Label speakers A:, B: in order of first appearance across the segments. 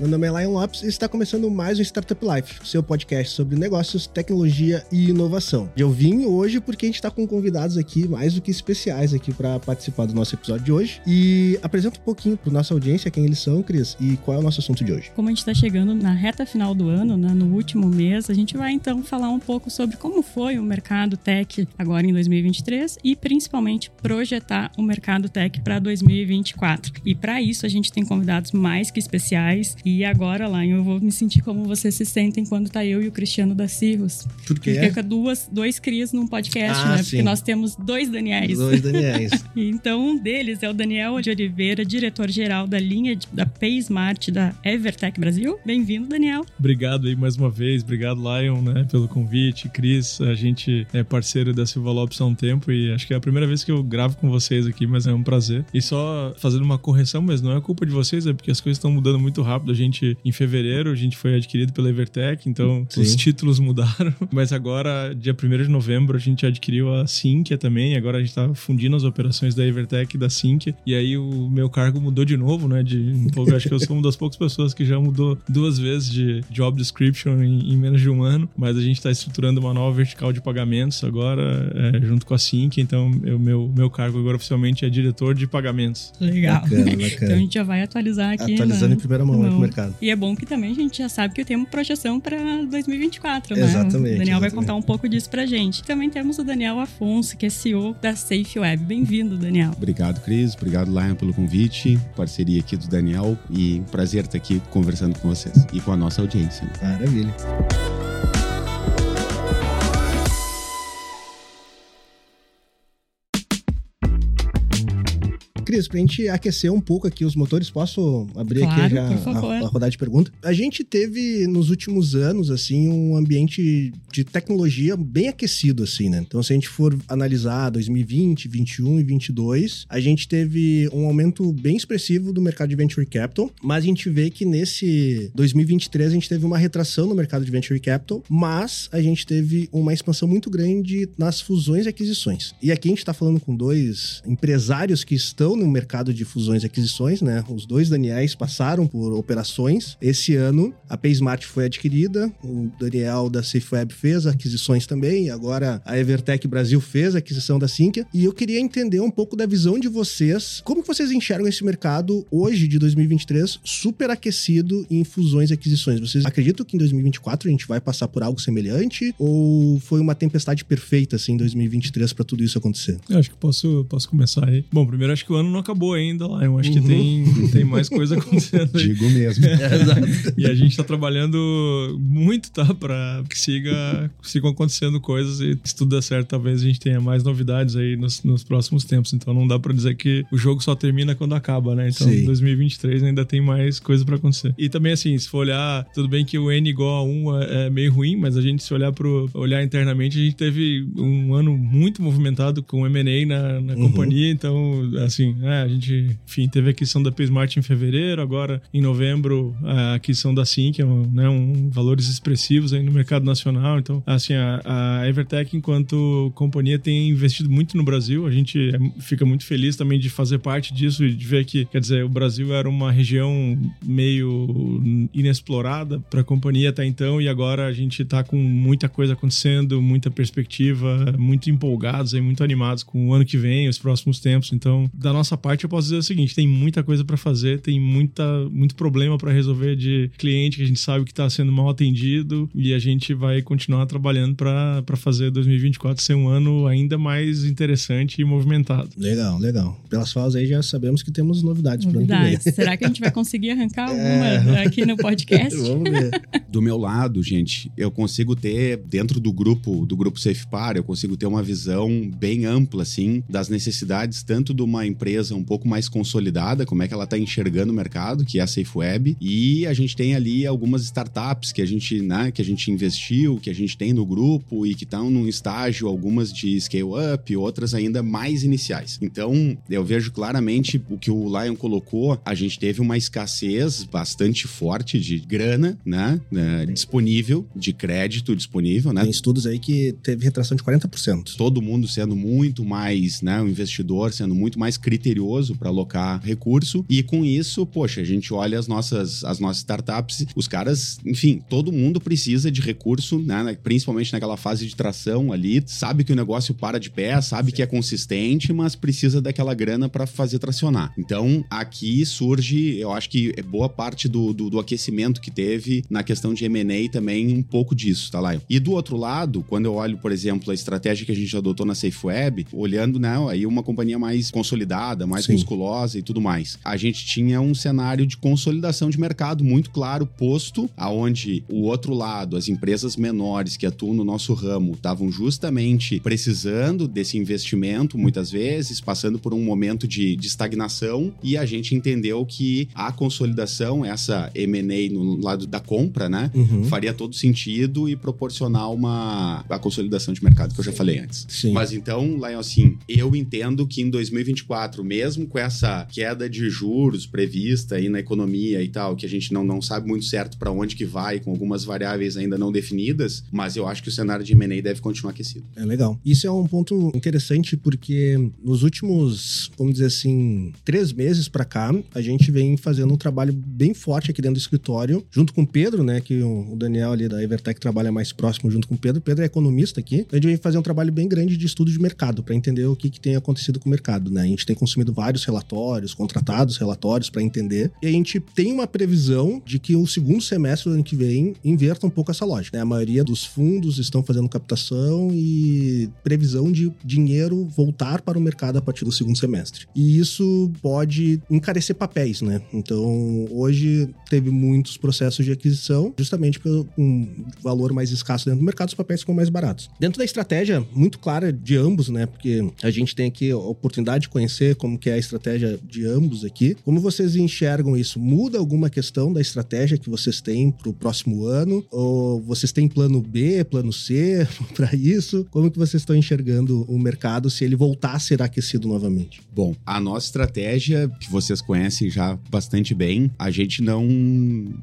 A: meu nome é Lion Lopes e está começando mais um Startup Life, seu podcast sobre negócios, tecnologia e inovação. Eu vim hoje porque a gente está com convidados aqui mais do que especiais aqui para participar do nosso episódio de hoje e apresenta um pouquinho para nossa audiência quem eles são, Cris, e qual é o nosso assunto de hoje.
B: Como a gente está chegando na reta final do ano, né, no último mês, a gente vai então falar um pouco sobre como foi o mercado tech agora em 2023 e principalmente projetar o mercado tech para 2024. E para isso a gente tem convidados mais que especiais e agora, lá, eu vou me sentir como vocês se sentem quando tá eu e o Cristiano da Cirrus.
A: Por quê?
B: Fica duas, dois crias num podcast,
A: Ah,
B: né?
A: sim.
B: Porque nós temos dois Daniels.
A: Dois Daniels.
B: Então, um deles é o Daniel de Oliveira, diretor-geral da linha de- da PaySmart da Evertech Brasil. Bem-vindo, Daniel.
C: Obrigado aí mais uma vez, obrigado Lion, né, pelo convite, Cris, a gente é parceiro da Silva Lopes há um tempo e acho que é a primeira vez que eu gravo com vocês aqui, mas é um prazer. E só fazendo uma correção, mas não é culpa de vocês, é porque as coisas estão mudando muito rápido. A gente, em fevereiro, a gente foi adquirido pela Evertech, então
A: Sim.
C: os títulos mudaram, mas agora, dia 1 de novembro, a gente adquiriu a Sinqia também, agora a gente tá fundindo as operações da Evertech e da Sinqia, e aí o meu cargo mudou de novo, né, de, eu acho que eu sou uma das poucas pessoas que já mudou duas vezes de job description em, em menos de um ano, mas a gente está estruturando uma nova vertical de pagamentos agora, é, junto com a Sync, então o meu, meu cargo agora oficialmente é diretor de pagamentos.
B: Legal.
A: Bacana,
B: Então a
A: bacana.
B: gente já vai atualizar aqui.
A: Atualizando
B: né?
A: em primeira mão
B: Não.
A: Mercado.
B: E é bom que também a gente já sabe que temos projeção para 2024, né?
A: Exatamente,
B: O Daniel vai
A: exatamente.
B: contar um pouco disso pra gente. Também temos o Daniel Afonso, que é CEO da Safe Web. Bem-vindo, Daniel.
D: Obrigado, Cris. Obrigado, Lion, pelo convite. Parceria aqui do Daniel. E um prazer estar aqui conversando com vocês e com a nossa audiência.
A: Maravilha. Cris, pra gente aquecer um pouco aqui os motores, posso abrir
B: Claro,
A: aqui já a, a rodada de pergunta? A gente teve nos últimos anos, assim, um ambiente de tecnologia bem aquecido, assim, né? Então, se a gente for analisar 2020, 21 e 22, a gente teve um aumento bem expressivo do mercado de venture capital, mas a gente vê que nesse 2023 a gente teve uma retração no mercado de venture capital, mas a gente teve uma expansão muito grande nas fusões e aquisições. E aqui a gente tá falando com dois empresários que estão no mercado de fusões e aquisições, né? Os dois Daniels passaram por operações. Esse ano a PaySmart foi adquirida, o Daniel da SafeWeb fez aquisições também, agora a Evertech Brasil fez a aquisição da Sinqia. E eu queria entender um pouco da visão de vocês, como vocês enxergam esse mercado hoje de 2023 super aquecido em fusões e aquisições? Vocês acreditam que em 2024 a gente vai passar por algo semelhante ou foi uma tempestade perfeita assim em 2023 para tudo isso acontecer?
C: Eu acho que posso, posso começar aí. Bom, primeiro acho que o ano não acabou ainda lá. Eu acho que
A: Uhum.
C: tem, tem mais coisa acontecendo aí.
D: Digo mesmo.
C: E a gente tá trabalhando muito, tá? Pra que siga, sigam acontecendo coisas e se tudo der certo, talvez a gente tenha mais novidades aí nos, nos próximos tempos. Então não dá pra dizer que o jogo só termina quando acaba, né? Então
A: Sim.
C: 2023 ainda tem mais coisa pra acontecer. E também assim, se for olhar, tudo bem que o N igual a 1 é, é meio ruim, mas a gente se olhar pro olhar internamente, a gente teve um ano muito movimentado com M&A na, na
A: Uhum.
C: companhia, então assim, é, a gente, enfim, teve a aquisição da PaySmart em fevereiro, agora em novembro a aquisição da Sim, que é um, né, um valores expressivos aí no mercado nacional. Então, assim, a, a Evertech, enquanto companhia, tem investido muito no Brasil. A gente é- fica muito feliz também de fazer parte disso e de ver que, quer dizer, o Brasil era uma região meio inexplorada para a companhia até então e agora a gente tá com muita coisa acontecendo, muita perspectiva, muito empolgados e muito animados com o ano que vem, os próximos tempos. Então, da nossa parte, eu posso dizer o seguinte: tem muita coisa para fazer, tem muita, muito problema para resolver de cliente que a gente sabe que está sendo mal atendido e a gente vai continuar trabalhando para fazer 2024 ser um ano ainda mais interessante e movimentado.
A: Legal, legal. Pelas falas aí já sabemos que temos novidades, para
B: Novidades.
A: vem.
B: Será que a gente vai conseguir arrancar alguma
A: É.
B: aqui no podcast?
A: Vamos ver.
D: Do meu lado, gente, eu consigo ter, dentro do grupo, do grupo SafePar, eu consigo ter uma visão bem ampla, assim, das necessidades tanto de uma empresa um pouco mais consolidada, como é que ela está enxergando o mercado, que é a SafeWeb, e a gente tem ali algumas startups que a gente, né, que a gente investiu, que a gente tem no grupo e que estão num estágio, algumas de scale-up, outras ainda mais iniciais. Então, eu vejo claramente o que o Lion colocou, a gente teve uma escassez bastante forte de grana, né, né disponível, de crédito disponível, né?
A: Tem estudos aí que teve retração de 40%.
D: Todo mundo sendo muito mais, né, o investidor sendo muito mais criterioso para alocar recurso e com isso, poxa, a gente olha as nossas as nossas startups, os caras, enfim, todo mundo precisa de recurso, né, principalmente naquela fase de tração ali, sabe que o negócio para de pé, sabe Sim. que é consistente, mas precisa daquela grana para fazer tracionar. Então, aqui surge, eu acho que é boa parte do, do, do aquecimento que teve na questão de M&A também um pouco disso, tá lá. E do outro lado, quando eu olho, por exemplo, a estratégia que a gente adotou na SafeWeb, olhando, né, aí uma companhia mais consolidada, mais Sim. musculosa e tudo mais. A gente tinha um cenário de consolidação de mercado muito claro posto, aonde o outro lado, as empresas menores que atuam no nosso ramo, estavam justamente precisando desse investimento, muitas vezes, passando por um momento de, de estagnação, e a gente entendeu que a consolidação, essa M&A no lado da compra, né, uhum. faria todo sentido e proporcionar uma a consolidação de mercado que eu já falei antes. Sim. Mas então, lá assim, eu entendo que em 2024, mesmo com essa queda de juros prevista aí na economia e tal, que a gente não, não sabe muito certo para onde que vai, com algumas variáveis ainda não definidas, mas eu acho que o cenário de M&A deve continuar aquecido.
A: É legal. Isso é um ponto interessante porque nos últimos, vamos dizer assim, três meses para cá, a gente vem fazendo um trabalho bem forte aqui dentro do escritório, junto com o Pedro, né, que o Daniel ali da Evertech trabalha mais próximo junto com o Pedro. O Pedro é economista aqui. A gente vem fazer um trabalho bem grande de estudo de mercado para entender o que, que tem acontecido com o mercado, né? A gente tem consumido vários relatórios, contratados relatórios para entender. E a gente tem uma previsão de que o segundo semestre do ano que vem inverta um pouco essa lógica. Né? A maioria dos fundos estão fazendo captação e previsão de dinheiro voltar para o mercado a partir do segundo semestre. E isso pode encarecer papéis, né? Então, hoje teve muitos processos de aquisição, justamente pelo um valor mais escasso dentro do mercado, os papéis ficam mais baratos. Dentro da estratégia muito clara de ambos, né? Porque a gente tem aqui a oportunidade de conhecer como que é a estratégia de ambos aqui. Como vocês enxergam isso? Muda alguma questão da estratégia que vocês têm para o próximo ano? Ou vocês têm plano B, plano C para isso? Como que vocês estão enxergando o mercado se ele voltar a ser aquecido novamente?
D: Bom, a nossa estratégia, que vocês conhecem já bastante bem, a gente não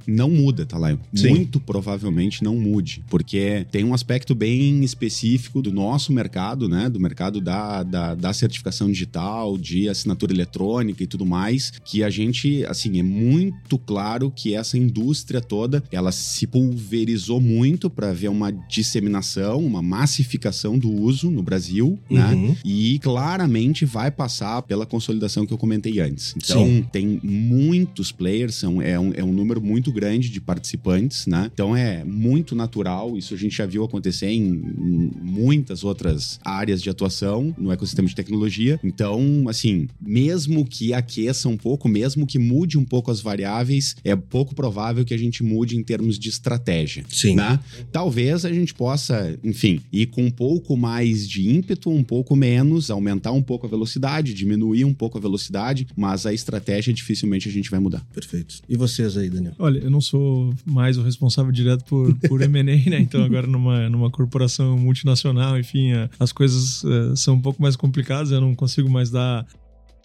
D: não muda, tá lá? Muito provavelmente não mude, porque tem um aspecto bem específico do nosso mercado, né? Do mercado da, da, da certificação digital, de assinatura eletrônica e tudo mais, que a gente, assim, é muito claro que essa indústria toda, ela se pulverizou muito para ver uma disseminação, uma massificação do uso no Brasil, né? uhum. né? E claramente vai passar pela consolidação que eu comentei antes. Então, Sim. tem muitos players, são, é, um, é um número muito grande de participantes, né? Então, é muito natural, isso a gente já viu acontecer em, em muitas outras áreas de atuação no ecossistema de tecnologia. Então, assim, mesmo que aqueça um pouco, mesmo que mude um pouco as variáveis, é pouco provável que a gente mude em termos de estratégia.
A: Sim.
D: Né? Talvez a gente possa, enfim, ir com um pouco mais de ímpeto, um pouco menos, aumentar um pouco a velocidade, diminuir um pouco a velocidade, mas a estratégia dificilmente a gente vai mudar.
A: Perfeito. E vocês aí, Daniel?
C: Olha, eu não sou mais o responsável direto por, por M&A, né? Então agora numa, numa corporação multinacional, enfim, as coisas uh, são um pouco mais complicadas, eu não consigo mais dar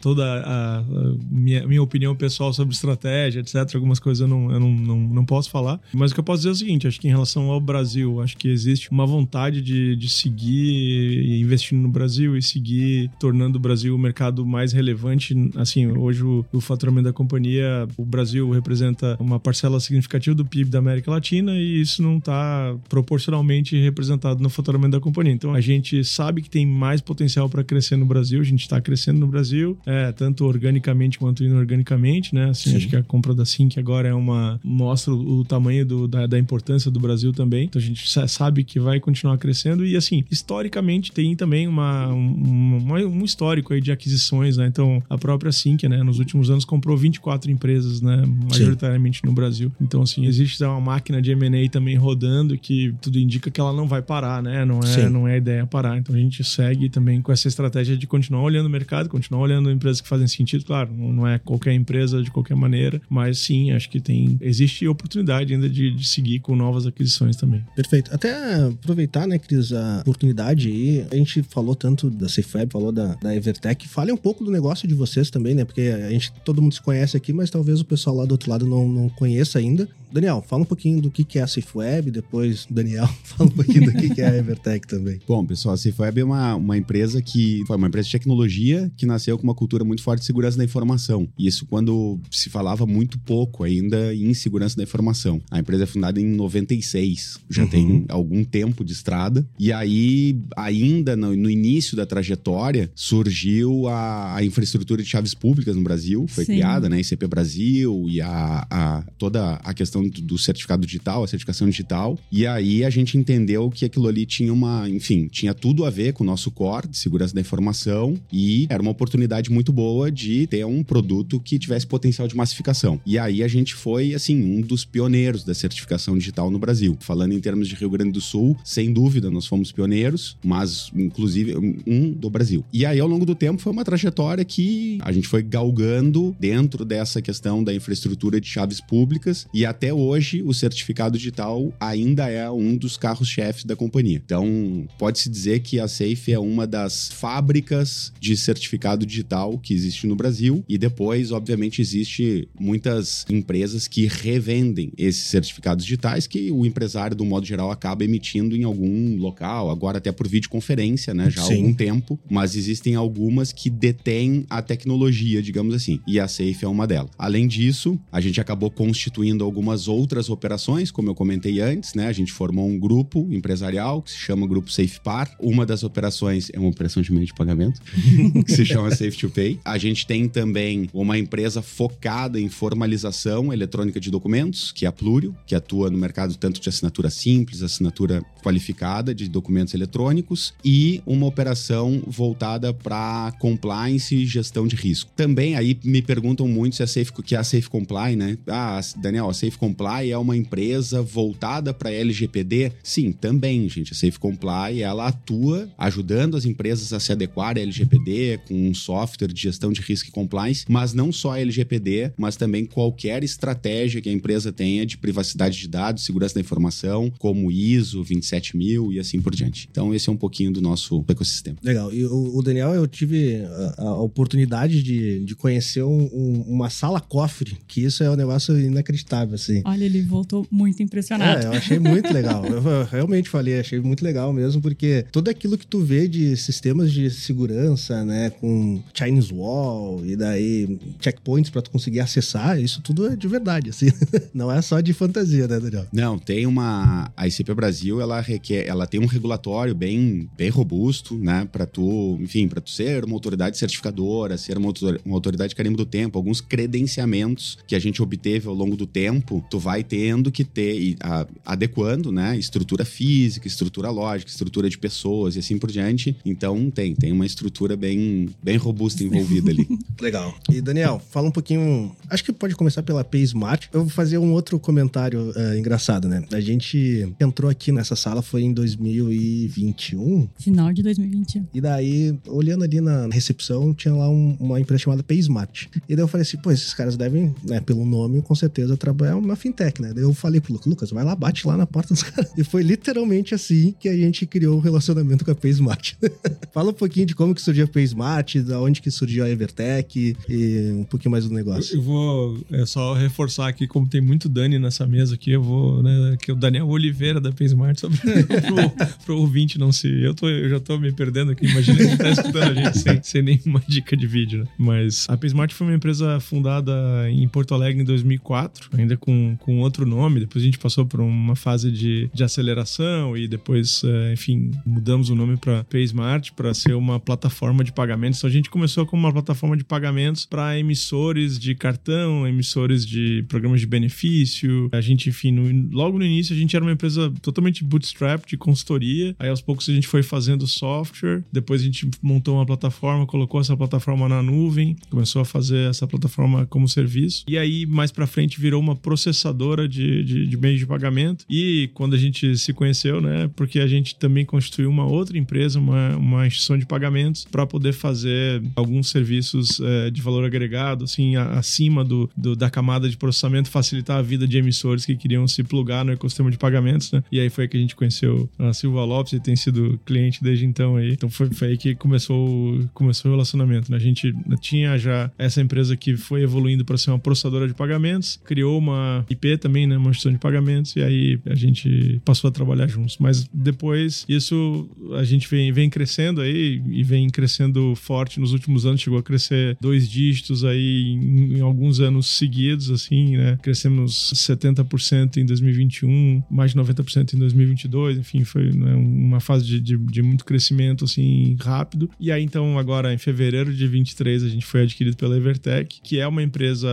C: toda a, a minha, minha, opinião pessoal sobre estratégia, etc. Algumas coisas eu, não, eu não, não, não, posso falar. Mas o que eu posso dizer é o seguinte: acho que em relação ao Brasil, acho que existe uma vontade de, de seguir investindo no Brasil e seguir tornando o Brasil o mercado mais relevante. Assim, hoje o, o faturamento da companhia, o Brasil representa uma parcela significativa do PIB da América Latina e isso não está proporcionalmente representado no faturamento da companhia. Então a gente sabe que tem mais potencial para crescer no Brasil, a gente está crescendo no Brasil. É, tanto organicamente quanto inorganicamente, né? Assim, Sim. acho que a compra da Sync agora é uma. mostra o tamanho do, da, da, importância do Brasil também. Então a gente sabe que vai continuar crescendo. E assim, historicamente tem também uma, uma um histórico aí de aquisições, né? Então a própria Sync, né, nos últimos anos comprou 24 empresas, né? Majoritariamente Sim. no Brasil. Então, assim, existe uma máquina de MA também rodando que tudo indica que ela não vai parar, né? Não é, não é a ideia parar. Então a gente segue também com essa estratégia de continuar olhando o mercado, continuar olhando empresas que fazem sentido, claro, não é qualquer empresa de qualquer maneira, mas sim, acho que tem existe oportunidade ainda de, de seguir com novas aquisições também.
A: Perfeito. Até aproveitar, né, Cris, a oportunidade aí. A gente falou tanto da SafeWeb, falou da, da Evertech. Fale um pouco do negócio de vocês também, né? Porque a gente, todo mundo se conhece aqui, mas talvez o pessoal lá do outro lado não, não conheça ainda. Daniel, fala um pouquinho do que, que é a SafeWeb, depois, Daniel, fala um pouquinho do que, que é a Evertech também.
D: Bom, pessoal, a SafeWeb é uma, uma empresa que foi uma empresa de tecnologia que nasceu com uma cultura muito forte de segurança da informação. Isso quando se falava muito pouco ainda em segurança da informação. A empresa é fundada em 96, já uhum. tem algum tempo de estrada. E aí, ainda no, no início da trajetória, surgiu a, a, infraestrutura de chaves públicas no Brasil, foi Sim. criada, né? ICP Brasil e a, a toda a questão questão do, certificado digital, a certificação digital. E aí a gente entendeu que aquilo ali tinha uma, enfim, tinha tudo a ver com o nosso core de segurança da informação e era uma oportunidade muito boa de ter um produto que tivesse potencial de massificação. E aí a gente foi, assim, um dos pioneiros da certificação digital no Brasil. Falando em termos de Rio Grande do Sul, sem dúvida, nós fomos pioneiros, mas inclusive um do Brasil. E aí ao longo do tempo foi uma trajetória que a gente foi galgando dentro dessa questão da infraestrutura de chaves públicas e até hoje o certificado digital ainda é um dos carros-chefes da companhia. Então, pode-se dizer que a Safe é uma das fábricas de certificado digital que existe no Brasil e depois, obviamente, existe muitas empresas que revendem esses certificados digitais que o empresário, do modo geral, acaba emitindo em algum local, agora até por videoconferência, né, já há algum tempo, mas existem algumas que detêm a tecnologia, digamos assim, e a Safe é uma delas. Além disso, a gente acabou constituindo algumas outras operações, como eu comentei antes, né? A gente formou um grupo empresarial que se chama Grupo SafePar. Uma das operações é uma operação de meio de pagamento, que se chama Safe to Pay. A gente tem também uma empresa focada em formalização eletrônica de documentos, que é a Plurio, que atua no mercado tanto de assinatura simples, assinatura qualificada de documentos eletrônicos, e uma operação voltada para compliance e gestão de risco. Também aí me perguntam muito se a Safe, que é a Safe Comply, né? Ah, Daniel, a Safe Comply é uma empresa voltada para LGPD? Sim, também, gente. A Safe Comply, ela atua ajudando as empresas a se adequar a LGPD com um software de gestão de risco e compliance, mas não só a LGPD, mas também qualquer estratégia que a empresa tenha de privacidade de dados, segurança da informação, como ISO 27000 e assim por diante. Então, esse é um pouquinho do nosso ecossistema.
A: Legal. E o, Daniel, eu tive a, a oportunidade de, de conhecer um, um, uma sala cofre, que isso é um negócio inacreditável, assim.
B: Olha, ele voltou muito impressionado.
A: É, eu achei muito legal. Eu realmente falei, achei muito legal mesmo, porque tudo aquilo que tu vê de sistemas de segurança, né, com Chinese Wall e daí checkpoints para tu conseguir acessar, isso tudo é de verdade, assim. Não é só de fantasia, né, Daniel?
D: Não, tem uma a ICP Brasil, ela requer, ela tem um regulatório bem bem robusto, né, para tu, enfim, para tu ser uma autoridade certificadora, ser uma, uma autoridade de carimbo do tempo, alguns credenciamentos que a gente obteve ao longo do tempo tu vai tendo que ter, a, adequando, né? Estrutura física, estrutura lógica, estrutura de pessoas e assim por diante. Então tem, tem uma estrutura bem, bem robusta envolvida ali.
A: Legal. E Daniel, fala um pouquinho. Acho que pode começar pela Smart. Eu vou fazer um outro comentário uh, engraçado, né? A gente entrou aqui nessa sala foi em 2021.
B: Final de 2021.
A: E daí, olhando ali na recepção, tinha lá um, uma empresa chamada Smart. E daí eu falei assim, pô, esses caras devem, né, pelo nome, com certeza trabalhar uma fintech, né? Daí eu falei pro Lucas, vai lá, bate lá na porta dos caras. E foi literalmente assim que a gente criou o relacionamento com a PaySmart. Fala um pouquinho de como que surgiu a PaySmart, da onde que surgiu a Evertech e um pouquinho mais do negócio.
C: Eu, vou é, só reforçar aqui, como tem muito Dani nessa mesa aqui, eu vou, né, que o Daniel Oliveira da PaySmart, só pro, pro ouvinte não se... Eu, tô, eu já tô me perdendo aqui, imagina que tá escutando a gente sem, sem nenhuma dica de vídeo, né? Mas a PaySmart foi uma empresa fundada em Porto Alegre em 2004, ainda com com, outro nome. Depois a gente passou por uma fase de, de aceleração e depois, é, enfim, mudamos o nome para PaySmart para ser uma plataforma de pagamentos. Então a gente começou como uma plataforma de pagamentos para emissores de cartão, emissores de programas de benefício. A gente, enfim, no, logo no início a gente era uma empresa totalmente bootstrap de consultoria. Aí aos poucos a gente foi fazendo software. Depois a gente montou uma plataforma, colocou essa plataforma na nuvem, começou a fazer essa plataforma como serviço. E aí mais para frente virou uma processadora de, de, de meios de pagamento. E quando a gente se conheceu, né? Porque a gente também constituiu uma outra empresa, uma, uma instituição de pagamentos, para poder fazer serviços é, de valor agregado, assim, a, acima do, do, da camada de processamento, facilitar a vida de emissores que queriam se plugar no ecossistema de pagamentos, né? E aí foi que a gente conheceu a Silva Lopes e tem sido cliente desde então aí. Então foi, foi aí que começou, começou o relacionamento, né? A gente tinha já essa empresa que foi evoluindo para ser uma processadora de pagamentos, criou uma IP também, né? Uma instituição de pagamentos, e aí a gente passou a trabalhar juntos. Mas depois, isso a gente vem, vem crescendo aí e vem crescendo forte nos últimos anos, chegou a crescer dois dígitos aí em, em alguns anos seguidos, assim, né? Crescemos 70% em 2021, mais de 90% em 2022, enfim, foi né, uma fase de, de, de, muito crescimento, assim, rápido. E aí, então, agora em fevereiro de 23, a gente foi adquirido pela Evertech, que é uma empresa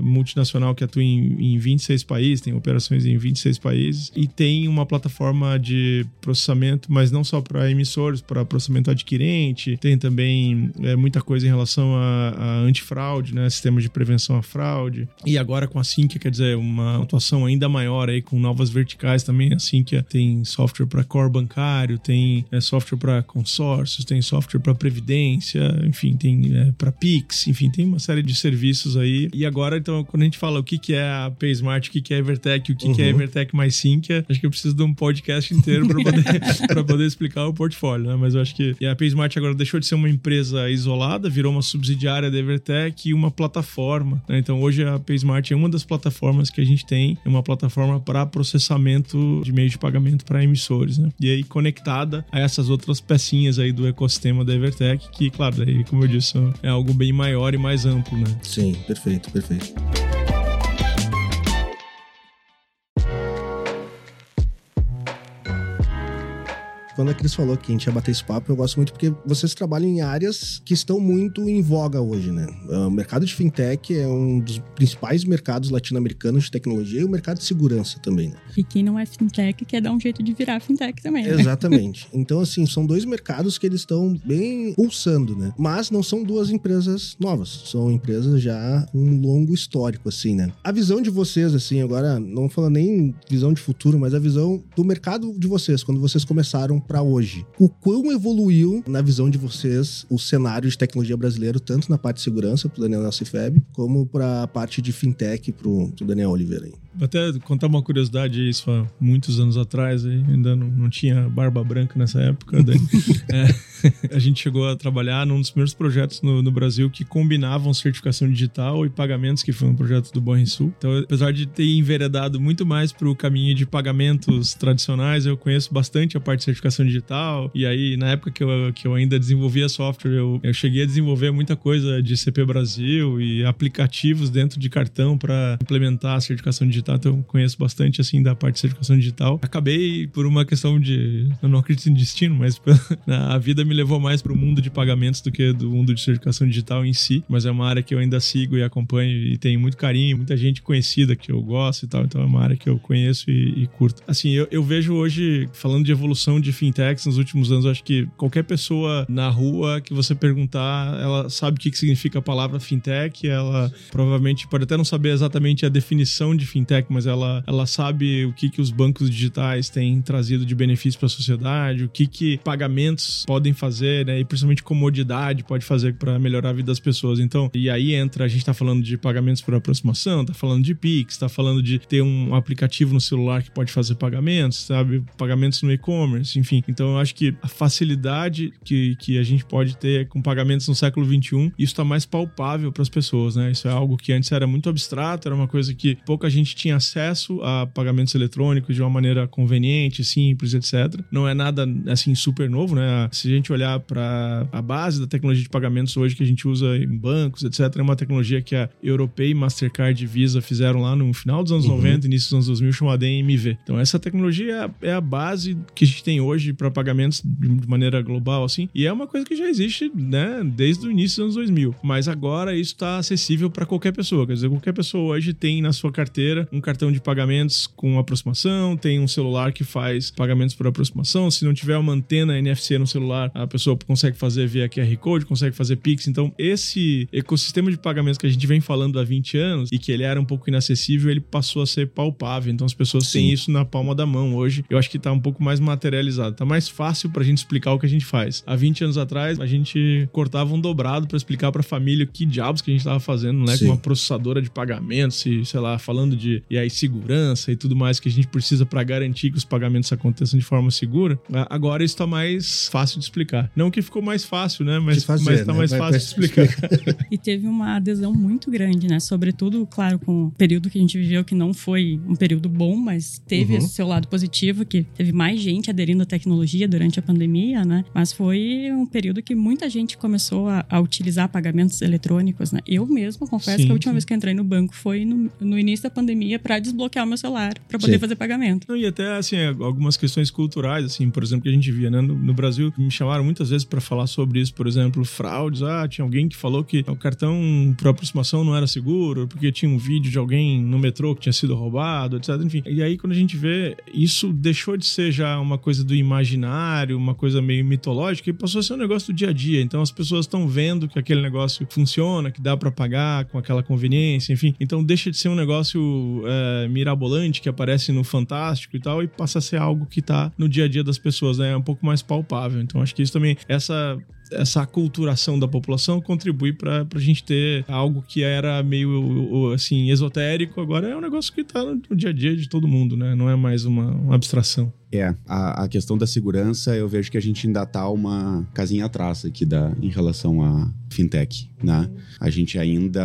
C: multinacional que atua em, em 26 países, tem operações em 26 países e tem uma plataforma de processamento, mas não só para emissores, para processamento adquirente, tem também é, muita coisa em relação a, a antifraude, né, sistemas de prevenção à fraude. E agora com a Sinqia, quer dizer, uma atuação ainda maior aí com novas verticais também. A Sinqia tem software para core bancário, tem é, software para consórcios, tem software para previdência, enfim, tem é, para Pix, enfim, tem uma série de serviços aí. E agora, então, quando a gente fala o que, que é a PaySmart, o que, que é a Evertech, o que, uhum. que é a uhum. Evertech mais Sinqia, acho que eu preciso de um podcast inteiro para poder, poder explicar o portfólio, né? Mas eu acho que a PaySmart agora deixou de ser uma empresa isolada, virou uma subsidiária da Evertech e uma plataforma. Né? Então, hoje a PaySmart é uma das plataformas que a gente tem, é uma plataforma para processamento de meio de pagamento para emissores, né? E aí conectada a essas outras pecinhas aí do ecossistema da Evertech, que, claro, daí, como eu disse, é algo bem maior e mais amplo, né?
A: Sim, perfeito, perfeito. Quando a Cris falou que a gente ia bater esse papo, eu gosto muito porque vocês trabalham em áreas que estão muito em voga hoje, né? O mercado de fintech é um dos principais mercados latino-americanos de tecnologia e o mercado de segurança também, né?
B: E quem não é fintech quer dar um jeito de virar fintech também.
A: Né? Exatamente. Então, assim, são dois mercados que eles estão bem pulsando, né? Mas não são duas empresas novas, são empresas já um longo histórico, assim, né? A visão de vocês, assim, agora, não falando nem visão de futuro, mas a visão do mercado de vocês, quando vocês começaram para hoje. O quão evoluiu, na visão de vocês, o cenário de tecnologia brasileiro, tanto na parte de segurança, para o Daniel Nassifeb, como para a parte de fintech, para o Daniel Oliveira. Aí.
C: Vou até contar uma curiosidade, isso há muitos anos atrás, ainda não, não tinha barba branca nessa época. Daí, é, a gente chegou a trabalhar num dos primeiros projetos no, no, Brasil que combinavam certificação digital e pagamentos, que foi um projeto do Banrisul. Então, apesar de ter enveredado muito mais para o caminho de pagamentos tradicionais, eu conheço bastante a parte de certificação digital. E aí, na época que eu, que eu ainda desenvolvia software, eu, eu cheguei a desenvolver muita coisa de CP Brasil e aplicativos dentro de cartão para implementar a certificação digital digital, então conheço bastante assim da parte de certificação digital. Acabei por uma questão de, eu não acredito em destino, mas a vida me levou mais para o mundo de pagamentos do que do mundo de certificação digital em si, mas é uma área que eu ainda sigo e acompanho e tenho muito carinho, muita gente conhecida que eu gosto e tal, então é uma área que eu conheço e, e curto. Assim, eu, eu vejo hoje, falando de evolução de fintechs nos últimos anos, acho que qualquer pessoa na rua que você perguntar, ela sabe o que significa a palavra fintech, ela provavelmente pode até não saber exatamente a definição de fintech fintech, mas ela, ela sabe o que, que os bancos digitais têm trazido de benefício para a sociedade, o que, que pagamentos podem fazer, né? E principalmente comodidade pode fazer para melhorar a vida das pessoas. Então, e aí entra, a gente está falando de pagamentos por aproximação, está falando de Pix, está falando de ter um aplicativo no celular que pode fazer pagamentos, sabe? Pagamentos no e-commerce, enfim. Então, eu acho que a facilidade que, que a gente pode ter com pagamentos no século XXI, isso está mais palpável para as pessoas, né? Isso é algo que antes era muito abstrato, era uma coisa que pouca gente tinha acesso a pagamentos eletrônicos de uma maneira conveniente, simples, etc. Não é nada assim super novo, né? Se a gente olhar para a base da tecnologia de pagamentos hoje que a gente usa em bancos, etc, é uma tecnologia que a Europei, Mastercard e Visa fizeram lá no final dos anos uhum. 90, início dos anos 2000, chamada MV. Então essa tecnologia é a base que a gente tem hoje para pagamentos de maneira global assim, e é uma coisa que já existe, né, desde o início dos anos 2000. Mas agora isso está acessível para qualquer pessoa, quer dizer, qualquer pessoa hoje tem na sua carteira um cartão de pagamentos com aproximação, tem um celular que faz pagamentos por aproximação. Se não tiver uma antena NFC no celular, a pessoa consegue fazer via QR Code, consegue fazer Pix. Então, esse ecossistema de pagamentos que a gente vem falando há 20 anos e que ele era um pouco inacessível, ele passou a ser palpável. Então, as pessoas Sim. têm isso na palma da mão hoje. Eu acho que tá um pouco mais materializado. Tá mais fácil pra gente explicar o que a gente faz. Há 20 anos atrás, a gente cortava um dobrado para explicar pra família que diabos que a gente tava fazendo, né? Sim. Com uma processadora de pagamentos e, sei lá, falando de e aí, segurança e tudo mais que a gente precisa para garantir que os pagamentos aconteçam de forma segura. Agora isso tá mais fácil de explicar. Não que ficou mais fácil, né? Mas, fazer, mas tá né? mais Vai, fácil de explicar.
B: e teve uma adesão muito grande, né? Sobretudo, claro, com o período que a gente viveu, que não foi um período bom, mas teve uhum. esse seu lado positivo, que teve mais gente aderindo à tecnologia durante a pandemia, né? Mas foi um período que muita gente começou a, a utilizar pagamentos eletrônicos, né? Eu mesmo confesso sim, que a última sim. vez que entrei no banco foi no, no início da pandemia para desbloquear o meu celular, para poder sim. fazer pagamento.
C: E até, assim, algumas questões culturais, assim, por exemplo, que a gente via, né? No, no Brasil, me chamaram muitas vezes para falar sobre isso, por exemplo, fraudes. Ah, tinha alguém que falou que o cartão por aproximação não era seguro, porque tinha um vídeo de alguém no metrô que tinha sido roubado, etc. Enfim. E aí, quando a gente vê, isso deixou de ser já uma coisa do imaginário, uma coisa meio mitológica, e passou a ser um negócio do dia a dia. Então as pessoas estão vendo que aquele negócio funciona, que dá para pagar com aquela conveniência, enfim. Então deixa de ser um negócio é, mirabolante que aparece no Fantástico e tal, e passa a ser algo que tá no dia a dia das pessoas, né? É um pouco mais palpável. Então acho que isso também, essa essa aculturação da população contribui para a gente ter algo que era meio assim esotérico, agora é um negócio que está no dia a dia de todo mundo, né? Não é mais uma, uma abstração.
D: É, a, a, questão da segurança, eu vejo que a gente ainda tá uma casinha atrás aqui da, em relação a fintech, né? A gente ainda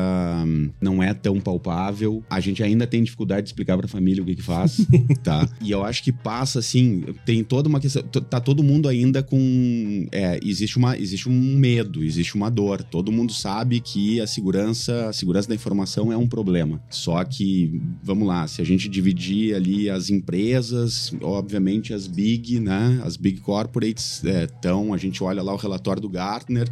D: não é tão palpável, a gente ainda tem dificuldade de explicar para a família o que que faz, tá? E eu acho que passa assim, tem toda uma questão, tá todo mundo ainda com, é, existe uma, existe um medo, existe uma dor. Todo mundo sabe que a segurança, a segurança da informação é um problema. Só que, vamos lá, se a gente dividir ali as empresas, obviamente as big, né? As big corporates estão. É, a gente olha lá o relatório do Gartner,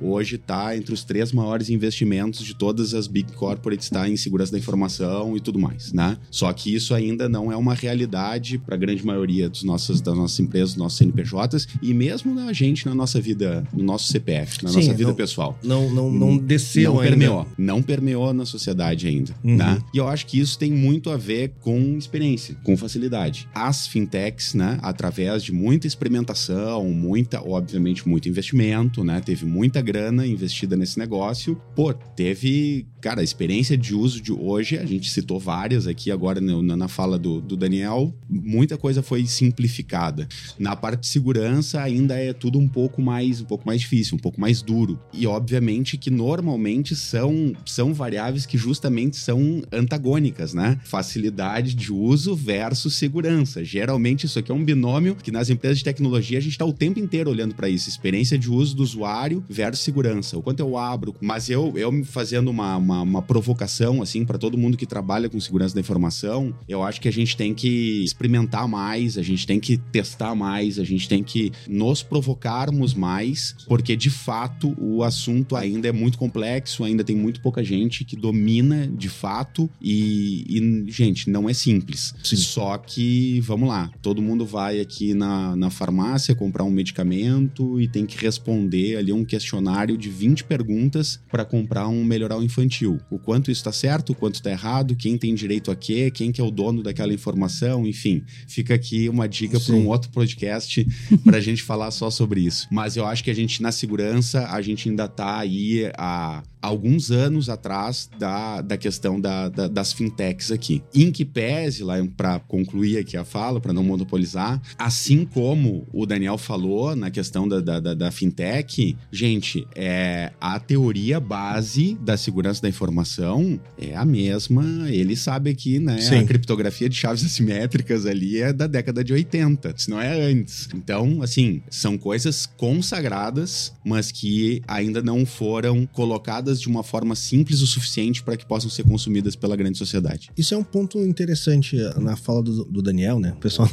D: hoje está entre os três maiores investimentos de todas as big corporates, está em segurança da informação e tudo mais, né? Só que isso ainda não é uma realidade para a grande maioria dos nossos, das nossas empresas, dos nossos CNPJs e mesmo a gente na nossa vida, no nosso CPF, na Sim, nossa vida
A: não,
D: pessoal.
A: Não, não, não desceu
D: não
A: ainda.
D: permeou, não permeou na sociedade ainda, uhum. né? E eu acho que isso tem muito a ver com experiência, com facilidade. As fintechs né, através de muita experimentação, muita, obviamente, muito investimento, né? Teve muita grana investida nesse negócio. Pô, teve, cara, a experiência de uso de hoje, a gente citou várias aqui agora na, fala do, do Daniel, muita coisa foi simplificada. Na parte de segurança ainda é tudo um pouco mais, um pouco mais difícil, um pouco mais duro. E obviamente que normalmente são, são variáveis que justamente são antagônicas, né? Facilidade de uso versus segurança. Geralmente isso aqui é um binômio que nas empresas de tecnologia a gente está o tempo inteiro olhando para isso. Experiência de uso do usuário versus segurança. O quanto eu abro. Mas eu, eu fazendo uma, uma, uma provocação, assim, para todo mundo que trabalha com segurança da informação, eu acho que a gente tem que experimentar mais, a gente tem que testar mais, a gente tem que nos provocarmos mais, porque de fato o assunto ainda é muito complexo, ainda tem muito pouca gente que domina de fato e, e gente, não é simples. Sim. Só que, vamos lá, todo todo mundo vai aqui na, na farmácia comprar um medicamento e tem que responder ali um questionário de 20 perguntas para comprar um melhoral infantil. O quanto isso está certo, o quanto está errado, quem tem direito a quê, quem que é o dono daquela informação, enfim. Fica aqui uma dica para um outro podcast para a gente falar só sobre isso. Mas eu acho que a gente, na segurança, a gente ainda está aí a alguns anos atrás da, da questão da, da, das fintechs aqui. Em que pese, lá para concluir aqui a fala, para não monopolizar, assim como o Daniel falou na questão da, da, da, da fintech, gente, é, a teoria base da segurança da informação é a mesma. Ele sabe que né, a criptografia de chaves assimétricas ali é da década de 80, se não é antes. Então, assim, são coisas consagradas, mas que ainda não foram colocadas de uma forma simples o suficiente para que possam ser consumidas pela grande sociedade.
A: Isso é um ponto interessante na fala do, do Daniel, né? O pessoal.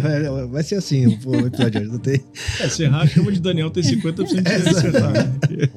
A: Vai, vai, ser assim o episódio hoje. Não tem...
C: É, se errar, chama de Daniel ter 50% de acertar.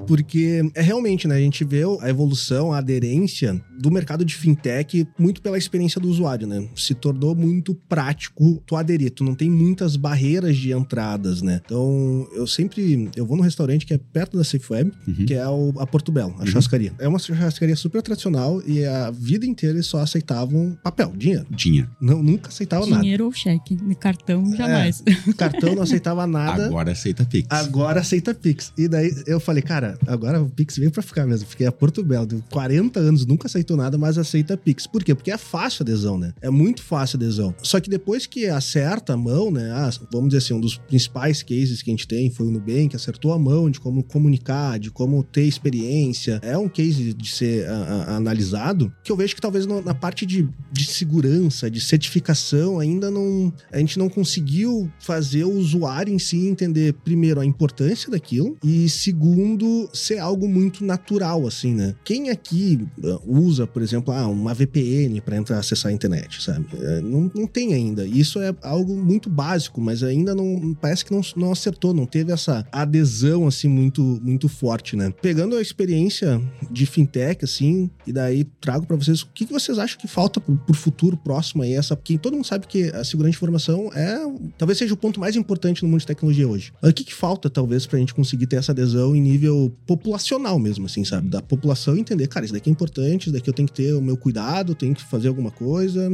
A: Porque é realmente, né? A gente vê a evolução, a aderência do mercado de fintech muito pela experiência do usuário, né? Se tornou muito prático tu aderir, tu não tem muitas barreiras de entradas, né? Então, eu sempre eu vou num restaurante que é perto da SafeWeb, uhum. que é o, a Porto Belo, a uhum. churrascaria. É uma churrascaria super tradicional e a vida inteira eles só aceitavam papel, dinheiro.
D: Dinheiro.
A: Não, nunca aceitava
B: dinheiro
A: nada.
B: Dinheiro ou cheque, cartão jamais.
A: É, cartão não aceitava nada.
D: Agora aceita Pix.
A: Agora aceita Pix. E daí eu falei, cara, agora o Pix veio pra ficar mesmo. Fiquei a Porto Belo, de 40 anos, nunca aceitou nada, mas aceita Pix. Por quê? Porque é fácil adesão, né? É muito fácil adesão. Só que depois que acerta a mão, né? Ah, vamos dizer assim, um dos principais cases que a gente tem foi o Nubank, acertou a mão de como comunicar, de como ter experiência. É um case de ser a, a, analisado que eu vejo que talvez no, na parte de, de segurança, de certificação, ainda não. A gente não conseguiu fazer o usuário em si entender, primeiro, a importância daquilo e, segundo, ser algo muito natural, assim, né? Quem aqui uh, usa, por exemplo, ah, uma VPN para entrar acessar a internet, sabe? É, não, não tem ainda. Isso é algo muito básico, mas ainda não parece que não, não acertou, não teve essa adesão assim muito muito forte, né? Pegando a experiência de fintech assim, e daí trago para vocês o que, que vocês acham que falta pro, pro futuro próximo aí essa, porque todo mundo sabe que a segurança de informação é talvez seja o ponto mais importante no mundo de tecnologia hoje. O que, que falta talvez pra gente conseguir ter essa adesão em nível populacional mesmo assim, sabe? Da população entender, cara, isso daqui é importante, isso daqui eu tenho que ter o meu cuidado, tenho que fazer alguma coisa,